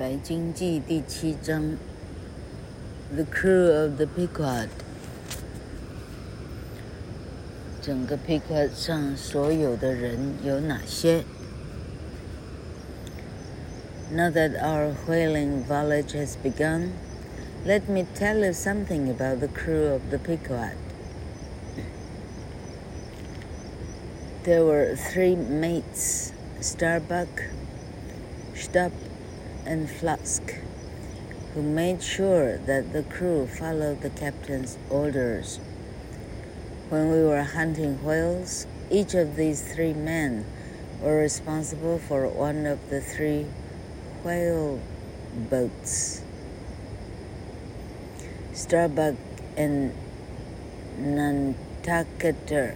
白鲸记第七章，The crew of the Pequod。整个 Pequod 上所有的人有哪些？Now that our whaling voyage has begun, let me tell you something about the crew of the Pequod. There were three mates, Starbuck, Stubb, and Flask, who made sure that the crew followed the captain's orders. When we were hunting whales, each of these three men were responsible for one of the three whale boats. Starbuck and Nantucketer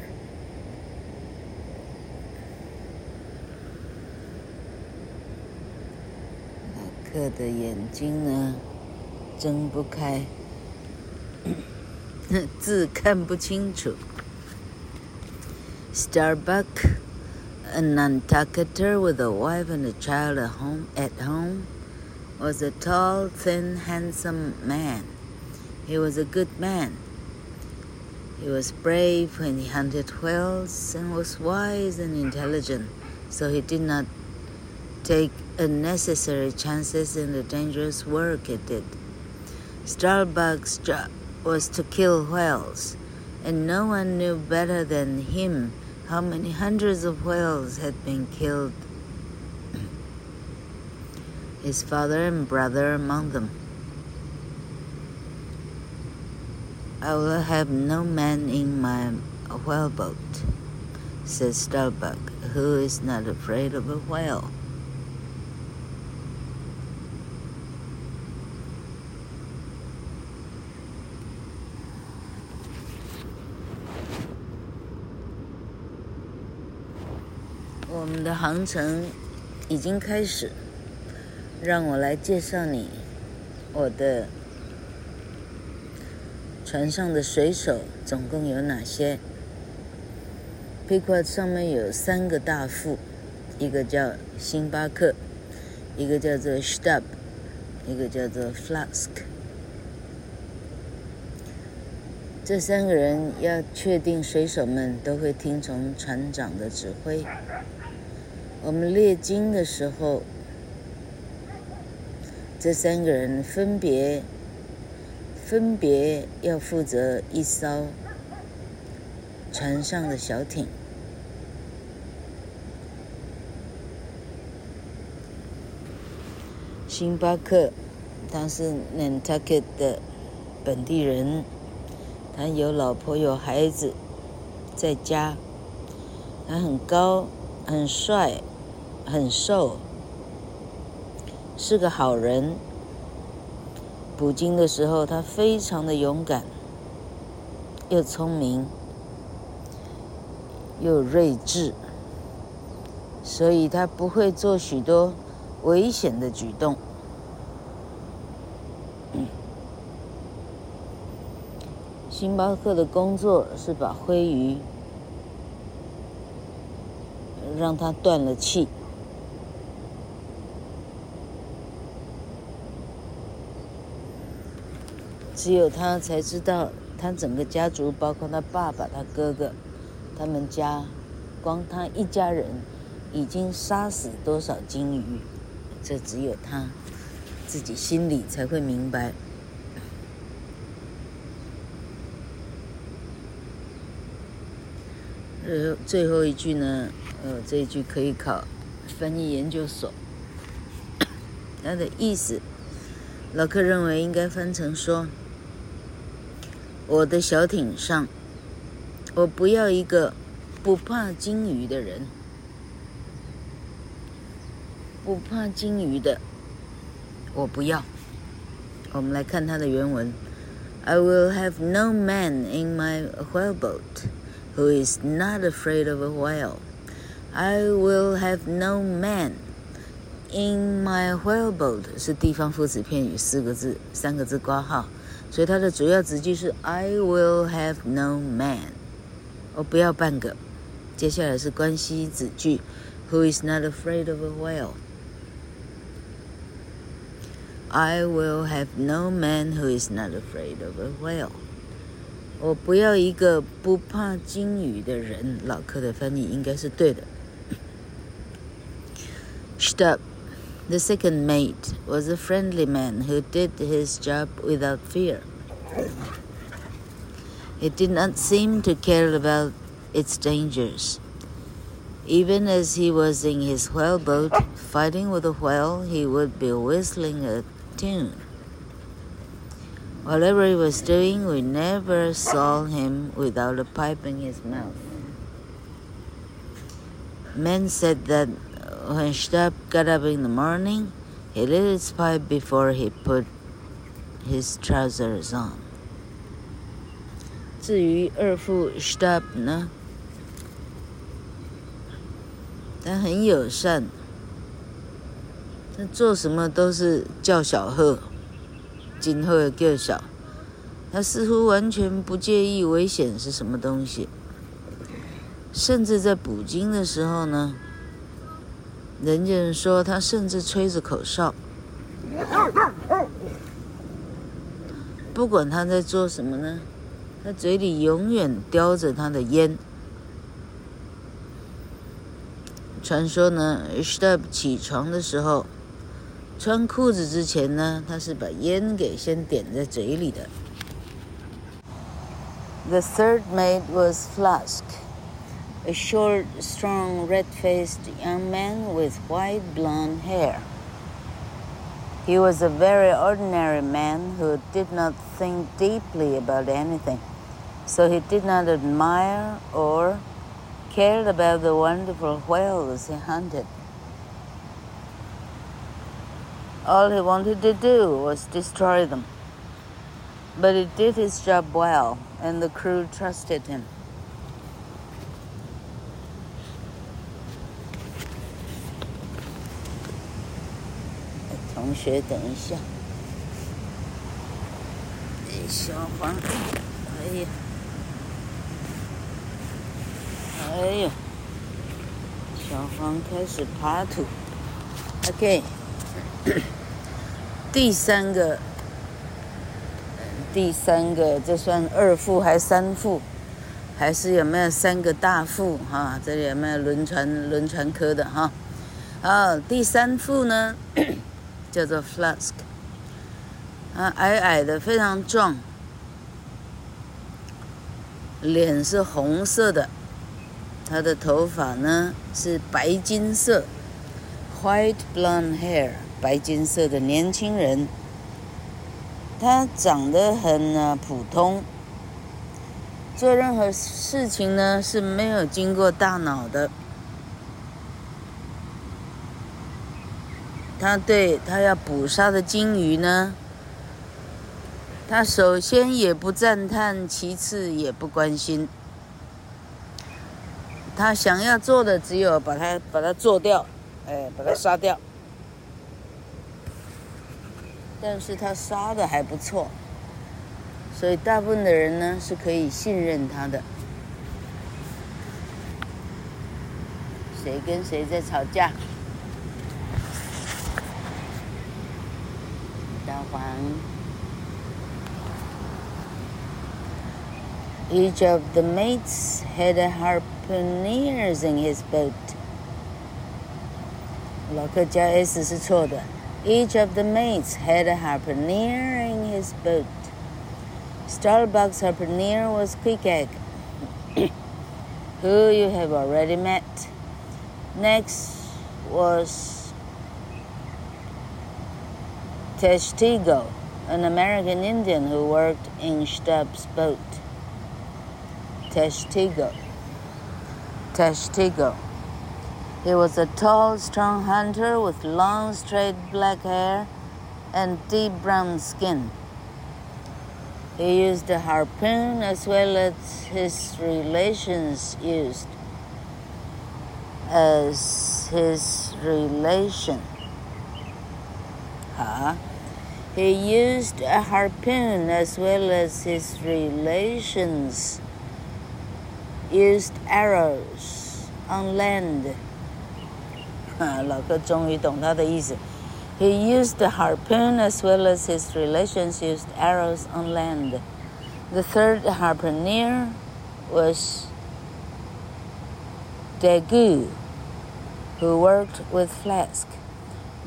客的眼睛呢，睁不开，字看不清楚。Starbuck, a Nantucketer with a wife and a child at home, at home, was a tall, thin, handsome man. He was a good man. He was brave when he hunted whales and was wise and intelligent, so he did not take unnecessary chances in the dangerous work it did. Starbuck's job was to kill whales, and no one knew better than him how many hundreds of whales had been killed, his father and brother among them. I will have no man in my whaleboat, said Starbuck, who is not afraid of a whale. 我们的航程已经开始，让我来介绍你我的船上的水手总共有哪些。Pequod 上面有三个大副，一个叫星巴克，一个叫做 Stub，一个叫做 Flask。这三个人要确定水手们都会听从船长的指挥。我们猎鲸的时候，这三个人分别分别要负责一艘船上的小艇。星巴克，他是 Nantucket 的本地人，他有老婆有孩子在家，他很高很帅。很瘦，是个好人。捕鲸的时候，他非常的勇敢，又聪明，又睿智，所以他不会做许多危险的举动。星巴克的工作是把灰鱼让它断了气。只有他才知道，他整个家族，包括他爸爸、他哥哥，他们家，光他一家人，已经杀死多少金鱼，这只有他自己心里才会明白。呃，最后一句呢，呃，这一句可以考翻译研究所。他的意思，老克认为应该翻成说。我的小艇上，我不要一个不怕鲸鱼的人，不怕鲸鱼的，我不要。我们来看它的原文：I will have no man in my whaleboat who is not afraid of a whale. I will have no man in my whaleboat 是地方副词片语四个字，三个字括号。所以它的主要子句是 I will have no man，我不要半个。接下来是关系子句，Who is not afraid of a whale？I will have no man who is not afraid of a whale。我不要一个不怕鲸鱼的人。老柯的翻译应该是对的。Stop the second mate, was a friendly man who did his job without fear. He did not seem to care about its dangers. Even as he was in his whaleboat fighting with a whale, he would be whistling a tune. Whatever he was doing, we never saw him without a pipe in his mouth. Men said that when Stubb got up in the morning, he lit his pipe before he put his trousers on. 至于二副 Stubb 呢，他很友善，他做什么都是叫小贺。今后的叫小，他似乎完全不介意危险是什么东西，甚至在捕鲸的时候呢，人家说他甚至吹着口哨。不管他在做什么呢，他嘴里永远叼着他的烟。传说呢，Stub 起床的时候。穿裤子之前呢，他是把烟给先点在嘴里的。The third mate was Flask, a short, strong, red-faced young man with white blonde hair. He was a very ordinary man who did not think deeply about anything, so he did not admire or cared about the wonderful whales he hunted. All he wanted to do was destroy them. But he did his job well, and the crew trusted him. 学，等一下。小黄，哎呀，哎呀，小黄开始爬土。OK。第三个，第三个，这算二副还是三副？还是有没有三个大副？哈，这里有没有轮船轮船科的哈？好，第三副呢，叫做 Flask，啊，矮矮的，非常壮，脸是红色的，他的头发呢是白金色，white blonde hair。白金色的年轻人，他长得很啊普通，做任何事情呢是没有经过大脑的。他对他要捕杀的鲸鱼呢，他首先也不赞叹，其次也不关心。他想要做的只有把它把它做掉，哎，把它杀掉。但是他杀的还不错，所以大部分的人呢是可以信任他的。谁跟谁在吵架？大黄。Each of the mates had a harpooner in his boat。老客加 s 是错的。Each of the mates had a harpooner in his boat. Starbuck's harpooner was Quick-Egg, who you have already met. Next was Testigo, an American Indian who worked in Stubb's boat. Testigo. Testigo. He was a tall, strong hunter with long, straight black hair and deep brown skin. He used a harpoon as well as his relations used. As his relation. Huh? He used a harpoon as well as his relations used arrows on land. 啊，老哥终于懂他的意思。 He used the harpoon as well as his relations used arrows on land. The third harpooner was Daggoo, who worked with Flask.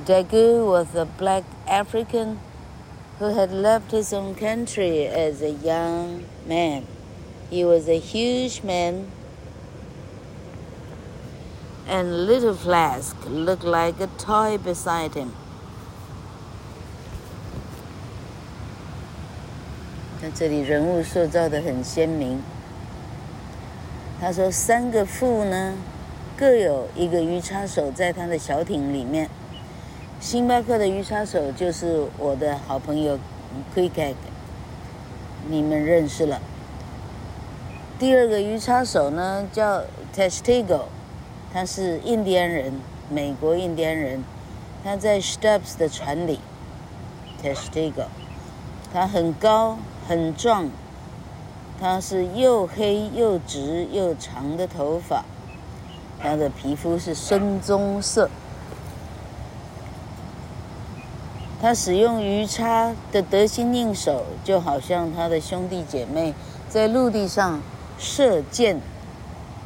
Daggoo was a black African who had left his own country as a young man. He was a huge man, and Little Flask looked like a toy beside him. 在这里人物塑造得很鲜明。他说三个副呢，各有一个鱼叉手在他的小艇里面。 星巴克的鱼叉手就是我的好朋友 q u i c k e g 你们认识了。第二个鱼叉手呢叫 Testigo，他是印第安人，美国印第安人，他在 Stubbs 的船里。Testigo，他很高很壮，他是又黑又直又长的头发，他的皮肤是深棕色。他使用鱼叉的得心应手，就好像他的兄弟姐妹在陆地上射箭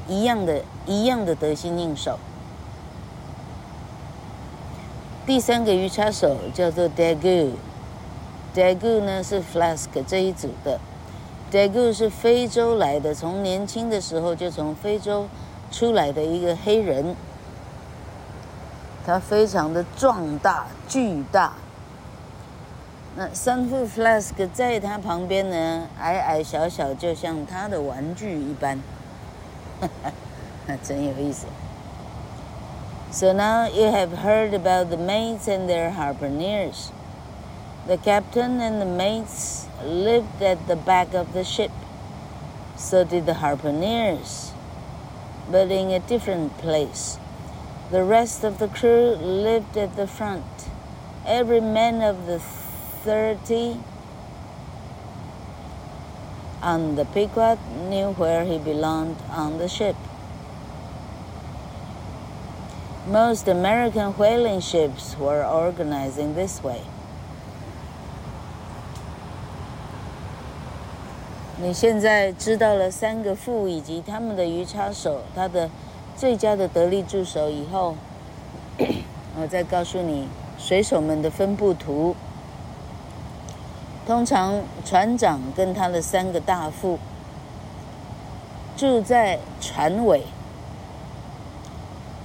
一样的，一样的得心应手。第三个鱼叉手叫做 Daggoo，Daggoo 呢是 Flask 这一组的，Daggoo 是非洲来的，从年轻的时候就从非洲出来的一个黑人，他非常的壮大巨大。那三副 Flask 在他旁边呢，矮矮小小，就像他的玩具一般，哈哈，那真有意思。So now you have heard about the mates and their harpooneers. The captain and the mates lived at the back of the ship. So did the harpooneers, but in a different place. The rest of the crew lived at the front. Every man of the thirty on the Pequod knew where he belonged on the ship. Most American whaling ships were organized in this way. 你现在知道了三个副以及他们的鱼叉手，他的最佳的得力助手以后，我再告诉你水手们的分布图。 通常船长跟他的三个大副住在船尾，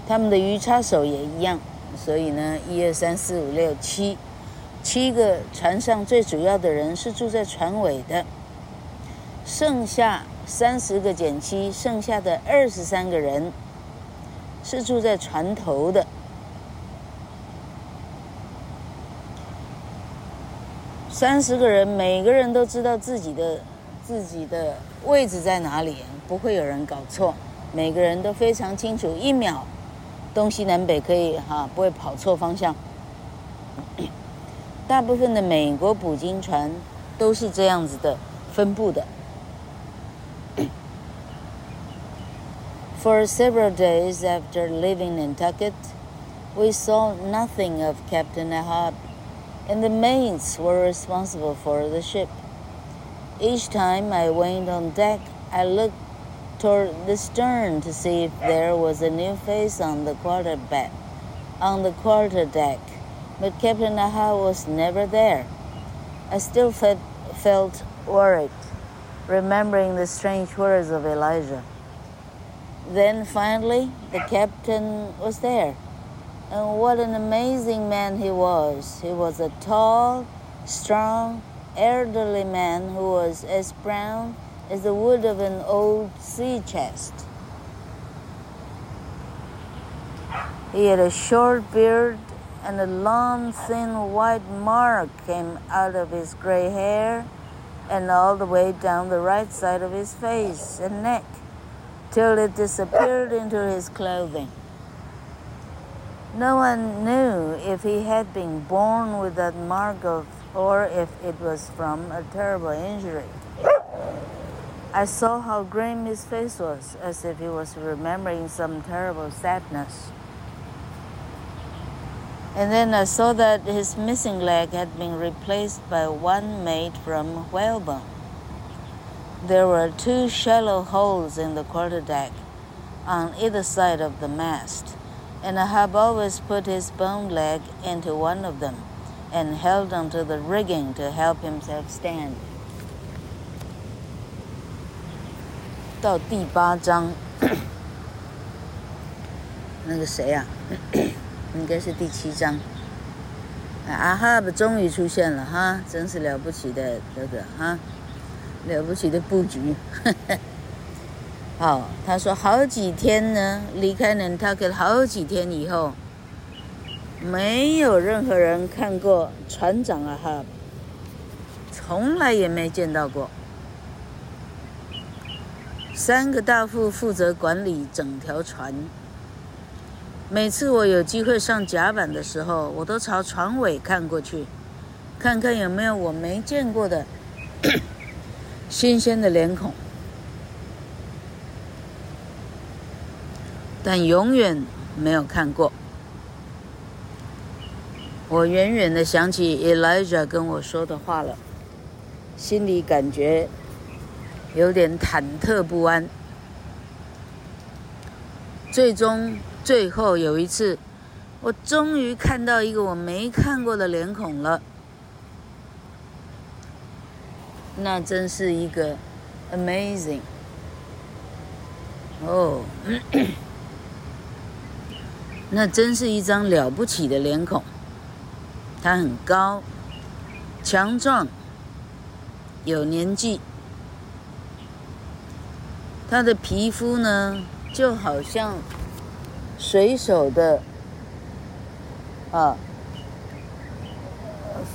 他们的鱼叉手也一样。所以呢，一二三四五六七，七个船上最主要的人是住在船尾的，剩下三十个减七，剩下的二十三个人是住在船头的。三十个人，每个人都知道自己的自己的位置在哪里，不会有人搞错。每个人都非常清楚，一秒东西南北可以哈，不会跑错方向。大部分的美国捕鲸船都是这样子的分布的。For several days after leaving Nantucket, we saw nothing of Captain Ahab. And the mates were responsible for the ship. Each time I went on deck, I looked toward the stern to see if there was a new face on the quarter deck. on the quarter deck, but Captain Aha was never there. I still felt, felt worried, remembering the strange words of Elijah. Then finally, the captain was there. And what an amazing man he was. He was a tall, strong, elderly man who was as brown as the wood of an old sea chest. He had a short beard, and a long, thin white mark came out of his gray hair and all the way down the right side of his face and neck till it disappeared into his clothing. No one knew if he had been born with that mark of, or if it was from a terrible injury. I saw how grim his face was, as if he was remembering some terrible sadness. And then I saw that his missing leg had been replaced by one made from whalebone. There were two shallow holes in the quarterdeck on either side of the mast, and Ahab always put his bone leg into one of them and held onto the rigging to help himself stand. 到第八章，那个谁啊？应该是第七章。阿哈布终于出现了哈，真是了不起的这个哈，了不起的布局。 好，他说好几天呢，离开南塔克好几天以后，没有任何人看过船长啊哈，从来也没见到过。三个大副负责管理整条船。每次我有机会上甲板的时候，我都朝船尾看过去，看看有没有我没见过的 新鲜的脸孔。但永远没有看过。我远远的想起 Elijah 跟我说的话了，心里感觉有点忐忑不安。最终，最后有一次，我终于看到一个我没看过的脸孔了。那真是一个 amazing 哦。那真是一张了不起的脸孔，他很高、强壮、有年纪，他的皮肤呢，就好像随手的啊，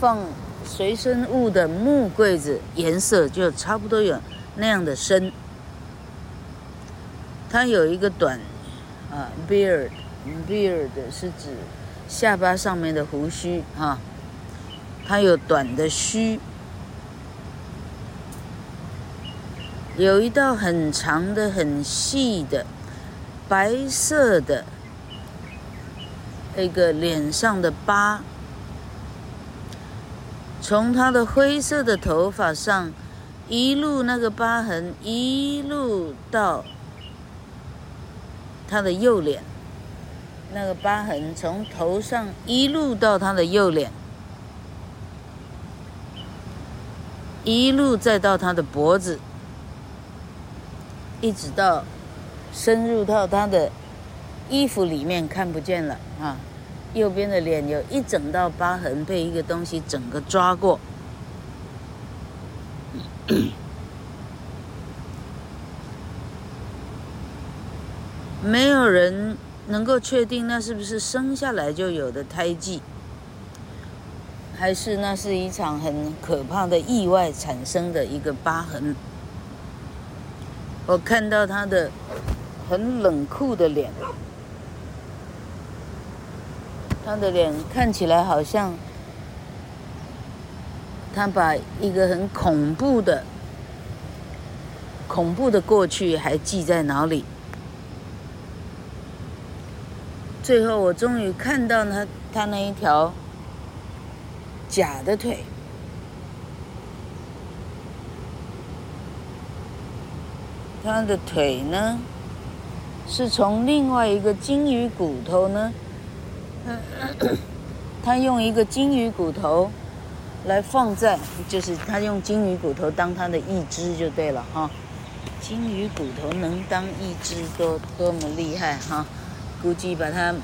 放随身物的木柜子颜色就差不多有那样的深。他有一个短啊 beard。Beard 是指下巴上面的胡须哈，它有短的须，有一道很长的、很细的白色的那个脸上的疤，从他的灰色的头发上一路那个疤痕一路到他的右脸。那个疤痕从头上一路到他的右脸，一路再到他的脖子，一直到深入到他的衣服里面看不见了啊！右边的脸有一整道疤痕，被一个东西整个抓过，没有人。能够确定那是不是生下来就有的胎记，还是那是一场很可怕的意外产生的一个疤痕？我看到他的很冷酷的脸，他的脸看起来好像他把一个很恐怖的、恐怖的过去还记在脑里。最后，我终于看到他，他那一条假的腿。他的腿呢，是从另外一个鲸鱼骨头呢，他用一个鲸鱼骨头来放在，就是他用鲸鱼骨头当他的义肢就对了哈。鲸鱼骨头能当义肢，多多么厉害哈！估计把它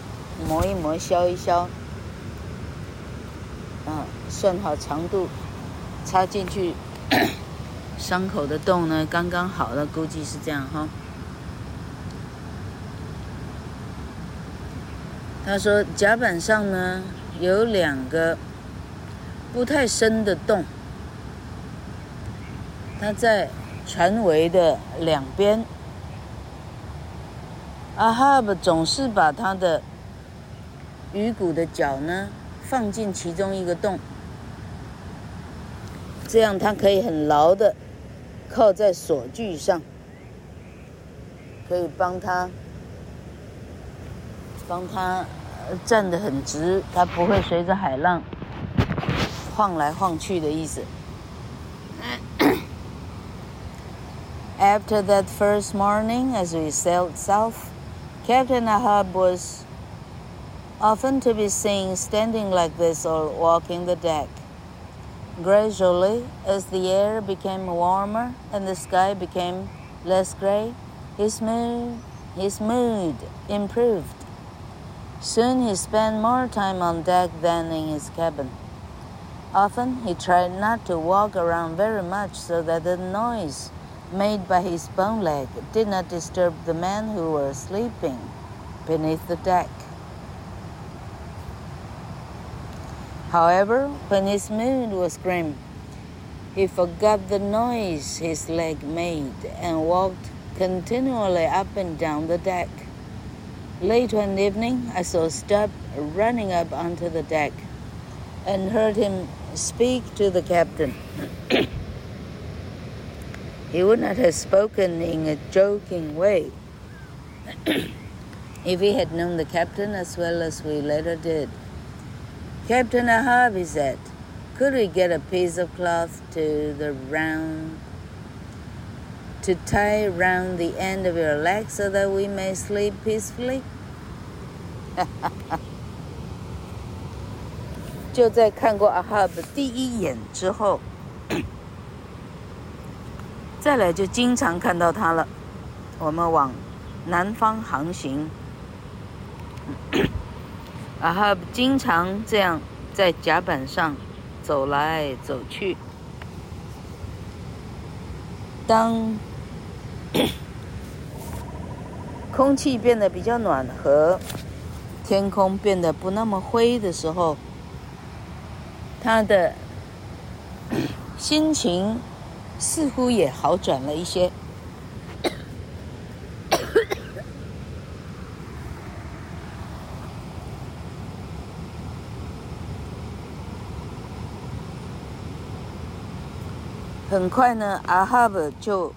磨一磨、削一削，啊，算好长度，插进去，伤口的洞呢，刚刚好了，估计是这样哈。他说甲板上呢有两个不太深的洞，他在船尾的两边。阿哈布总是把他的鱼骨的脚呢放进其中一个洞，这样他可以很牢的靠在锁具上，可以帮他帮他站得很直，他不会随着海浪晃来晃去的意思。After that first morning, as we sailed south, Captain Ahab was often to be seen standing like this or walking the deck. Gradually, as the air became warmer and the sky became less gray, his mood, his mood improved. Soon he spent more time on deck than in his cabin. Often he tried not to walk around very much so that the noise made by his bone leg did not disturb the men who were sleeping beneath the deck. However, when his mood was grim, he forgot the noise his leg made and walked continually up and down the deck. Late one evening, I saw Stubb running up onto the deck and heard him speak to the captain. he would not have spoken in a joking way if he had known the captain as well as we later did. Captain Ahab, he said, could we get a piece of cloth to the round to tie round the end of your leg so that we may sleep peacefully? 就在看过 Ahab 第一眼之后， 再来就经常看到他了。我们往南方航行。Ahab 经常这样在甲板上走来走去。当 空气变得比较暖和，天空变得不那么灰的时候，他的 心情似乎也好转了一些。很快呢，阿哈布就，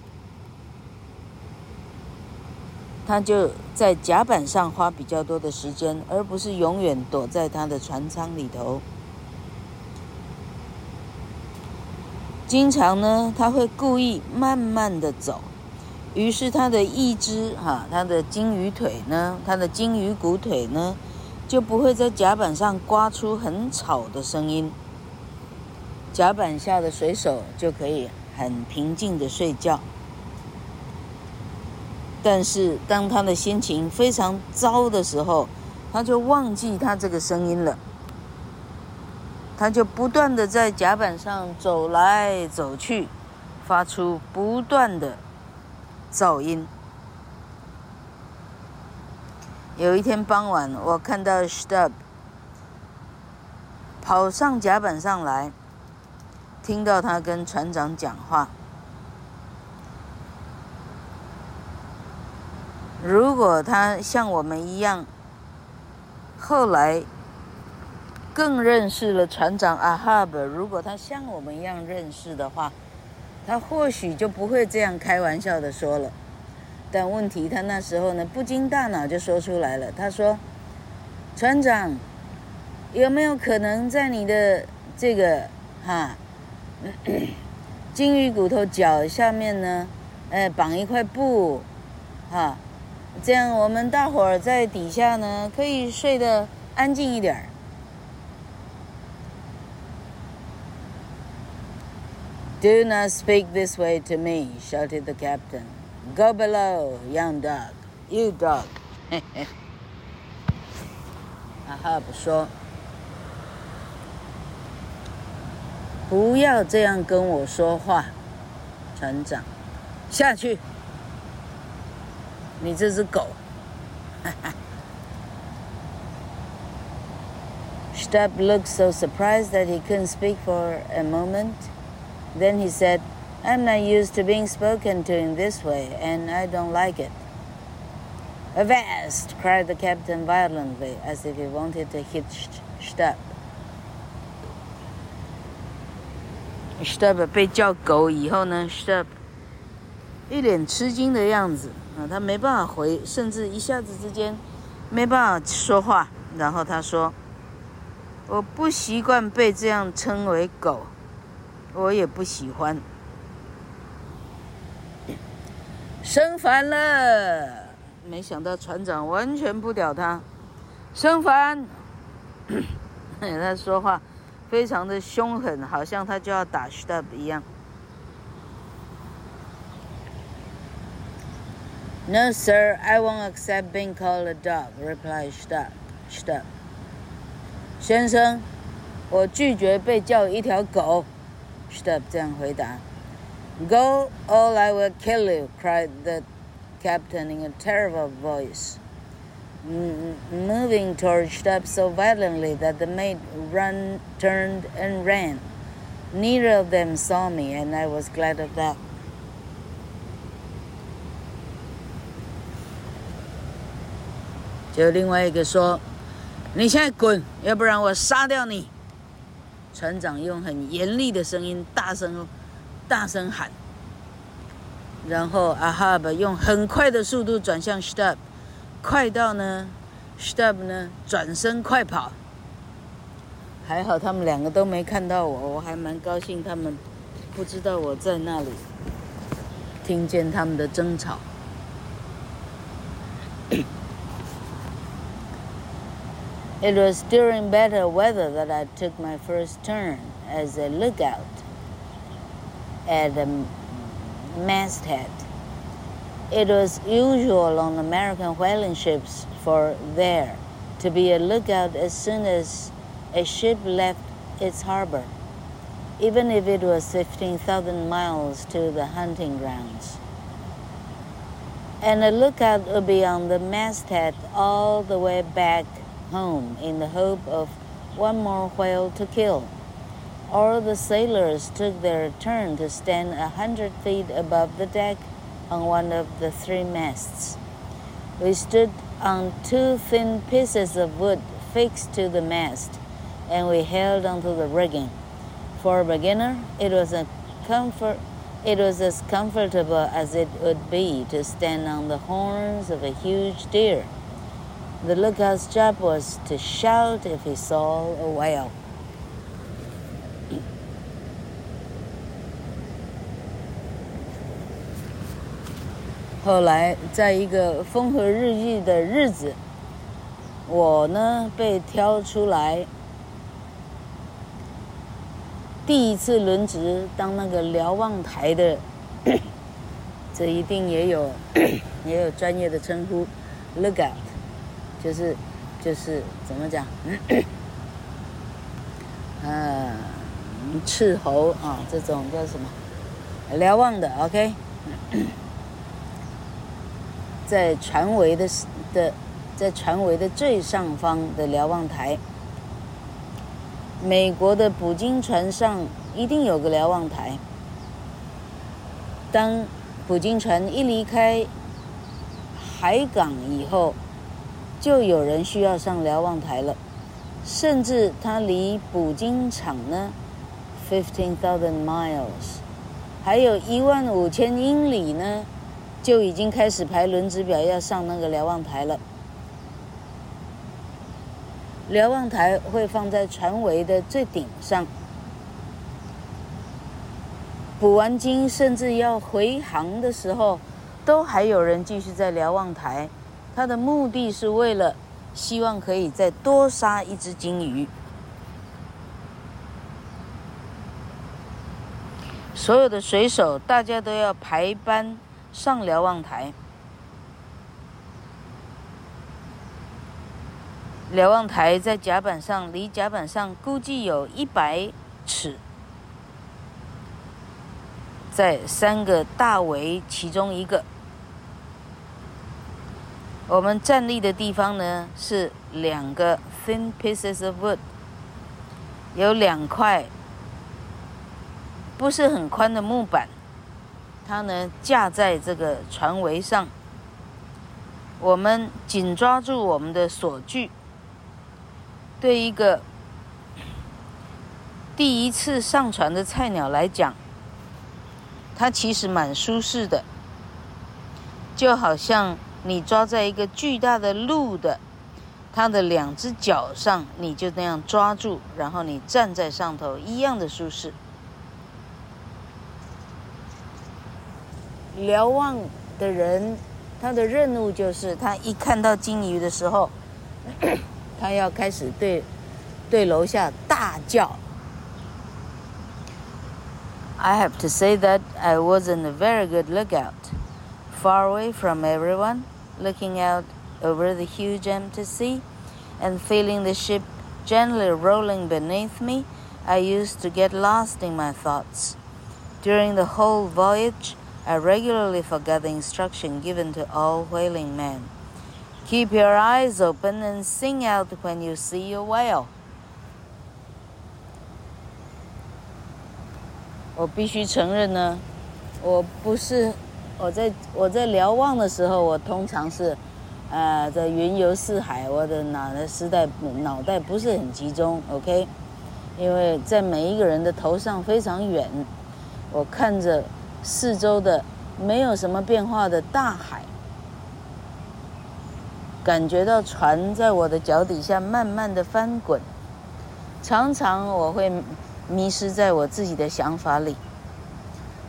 他就在甲板上花比较多的时间，而不是永远躲在他的船舱里头。经常呢，他会故意慢慢的走，于是他的一只哈，他的鲸鱼腿呢，他的鲸鱼骨腿呢，就不会在甲板上刮出很吵的声音。甲板下的水手就可以很平静的睡觉，但是当他的心情非常糟的时候，他就忘记他这个声音了，他就不断的在甲板上走来走去，发出不断的噪音。有一天傍晚，我看到 Stub 跑上甲板上来。听到他跟船长讲话，如果他像我们一样，后来更认识了船长阿哈布，如果他像我们一样认识的话，他或许就不会这样开玩笑的说了。但问题他那时候呢，不经大脑就说出来了。他说：“船长，有没有可能在你的这个哈？”鲸鱼骨头脚下面呢，呃，绑一块布，哈，这样我们大伙儿在底下呢，可以睡得安静一点儿。Do not speak this way to me, shouted the captain. Go below, young dog, you dog. 阿哈布说。不要这样跟我说话，船长，下去。你这只狗。 Stubb looked so surprised that he couldn't speak for a moment. Then he said, I'm not used to being spoken to in this way, and I don't like it. Avast! cried the captain violently, as if he wanted to hit Stubb. Stubb 被叫狗以后呢，Stubb 一脸吃惊的样子啊，他没办法回，甚至一下子之间没办法说话。 然后他说：“我不习惯被这样称为狗， 我也不喜欢。”生烦了，没想到船长完全不屌他，生烦。他说话非常的凶狠，好像他就要打 Stubb 一样。No, sir, I won't accept being called a dog, replied Stubb. Stubb. 先生，我拒绝被叫一条狗。Stubb 这样回答。Go, or I will kill you, cried the captain in a terrible voice, moving toward Stubb so violently that the mate run, turned and ran. Neither of them saw me, and I was glad of that. 就另外一个说：“你现在滚，要不然我杀掉你！” 船长用很严厉的声音大声、大声喊。然后阿哈布用很快的速度转向 Stub，快到呢，Stubb 呢转身快跑。还好他们两个都没看到我，我还蛮高兴他们不知道我在那里，听见他们的争吵。It was during better weather that I took my first turn as a lookout at the masthead. It was usual on American whaling ships for there to be a lookout as soon as a ship left its harbor, even if it was 15,000 miles to the hunting grounds. And a lookout would be on the masthead all the way back home in the hope of one more whale to kill. All the sailors took their turn to stand a hundred feet above the deck on one of the three masts. We stood on two thin pieces of wood fixed to the mast, and we held onto the rigging. For a beginner, it was a comfort. It was as comfortable as it would be to stand on the horns of a huge deer. The lookout's job was to shout if he saw a whale. 后来，在一个风和日丽的日子，我呢被挑出来，第一次轮值当那个瞭望台的，这一定也有也有专业的称呼，lookout。就是，就是怎么讲？嗯，斥候啊，这种叫什么？瞭望的，OK。在船桅的的，在船桅的最上方的瞭望台。美国的捕鲸船上一定有个瞭望台。当捕鲸船一离开海港以后。就有人需要上瞭望台了，甚至它离捕鲸场呢，fifteen thousand miles，还有一万五千英里呢，就已经开始排轮值表要上那个瞭望台了。瞭望台会放在船桅的最顶上，捕完鲸甚至要回航的时候，都还有人继续在瞭望台。他的目的是为了希望可以再多杀一只鲸鱼。所有的水手，大家都要排班上瞭望台。瞭望台在甲板上，离甲板上估计有一百尺，在三个大桅其中一个。我们站立的地方呢，是两个 thin pieces of wood，有两块不是很宽的木板，它呢架在这个船桅上。我们紧抓住我们的锁具。对一个第一次上船的菜鸟来讲，它其实蛮舒适的，就好像。你抓在一个巨大的鹿的它的两只脚上，你就那样抓住，然后你站在上头，一样的舒适。瞭望的人，他的任务就是，他一看到鲸鱼的时候，他要开始对对楼下大叫。I have to say that I wasn't a very good lookout, far away from everyone, looking out over the huge empty sea, and feeling the ship gently rolling beneath me. I used to get lost in my thoughts. During the whole voyage, I regularly forgot the instruction given to all whaling men. Keep your eyes open and sing out when you see a whale. 我必须承认呢，我不是 我在我在瞭望的时候，我通常是，呃，在云游四海，我的脑袋时代脑袋不是很集中，OK？因为在每一个人的头上非常远，我看着。四周的没有什么变化的大海，感觉到船在我的脚底下慢慢的翻滚，常常我会迷失在我自己的想法里，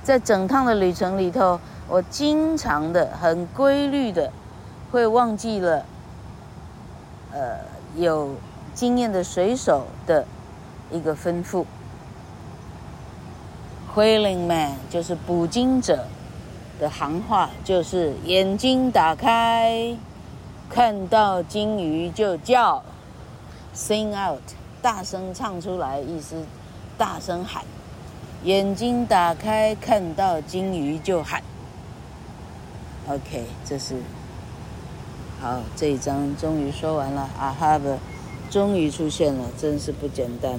在整趟的旅程里头，我经常的很规律的会忘记了，呃，有经验的水手的一个吩咐。Whaling man 就是捕鲸者的行话，就是眼睛打开，看到鲸鱼就叫，sing out，大声唱出来，意思大声喊，眼睛打开，看到鲸鱼就喊。OK，这是好，这一张终于说完了啊哈的终于出现了，真是不简单。